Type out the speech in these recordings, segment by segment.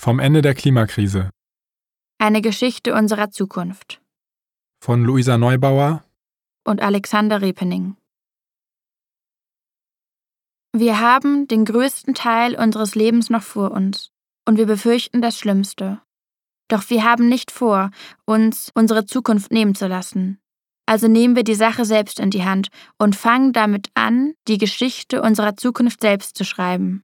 Vom Ende der Klimakrise Eine Geschichte unserer Zukunft von Luisa Neubauer und Alexander Repening. Wir haben den größten Teil unseres Lebens noch vor uns und wir befürchten das Schlimmste. Doch wir haben nicht vor, uns unsere Zukunft nehmen zu lassen. Also nehmen wir die Sache selbst in die Hand und fangen damit an, die Geschichte unserer Zukunft selbst zu schreiben.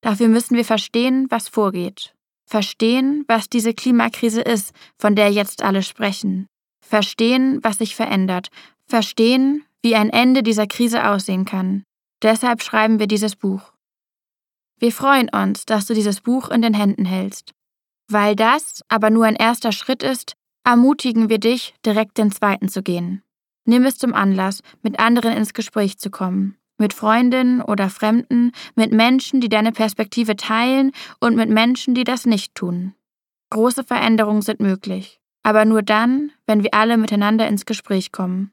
Dafür müssen wir verstehen, was vorgeht. Verstehen, was diese Klimakrise ist, von der jetzt alle sprechen. Verstehen, was sich verändert. Verstehen, wie ein Ende dieser Krise aussehen kann. Deshalb schreiben wir dieses Buch. Wir freuen uns, dass du dieses Buch in den Händen hältst. Weil das aber nur ein erster Schritt ist, ermutigen wir dich, direkt den zweiten zu gehen. Nimm es zum Anlass, mit anderen ins Gespräch zu kommen mit Freundinnen oder Fremden, mit Menschen, die deine Perspektive teilen und mit Menschen, die das nicht tun. Große Veränderungen sind möglich, aber nur dann, wenn wir alle miteinander ins Gespräch kommen.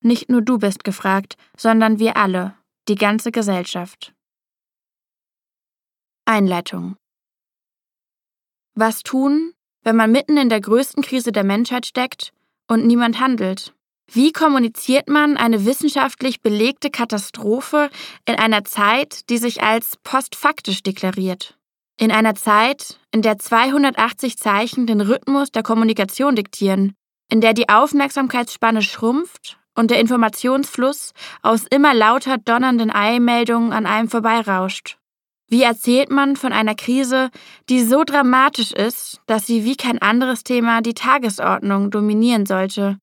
Nicht nur du bist gefragt, sondern wir alle, die ganze Gesellschaft. Einleitung Was tun, wenn man mitten in der größten Krise der Menschheit steckt und niemand handelt? Wie kommuniziert man eine wissenschaftlich belegte Katastrophe in einer Zeit, die sich als postfaktisch deklariert? In einer Zeit, in der 280 Zeichen den Rhythmus der Kommunikation diktieren, in der die Aufmerksamkeitsspanne schrumpft und der Informationsfluss aus immer lauter donnernden Eilmeldungen an einem vorbeirauscht. Wie erzählt man von einer Krise, die so dramatisch ist, dass sie wie kein anderes Thema die Tagesordnung dominieren sollte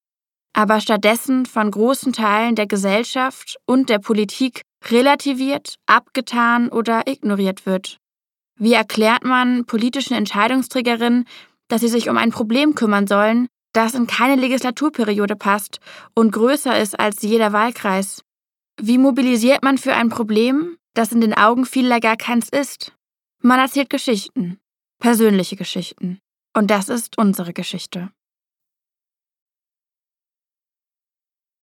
aber stattdessen von großen Teilen der Gesellschaft und der Politik relativiert, abgetan oder ignoriert wird. Wie erklärt man politischen Entscheidungsträgerinnen, dass sie sich um ein Problem kümmern sollen, das in keine Legislaturperiode passt und größer ist als jeder Wahlkreis? Wie mobilisiert man für ein Problem, das in den Augen vieler gar keins ist? Man erzählt Geschichten, persönliche Geschichten. Und das ist unsere Geschichte.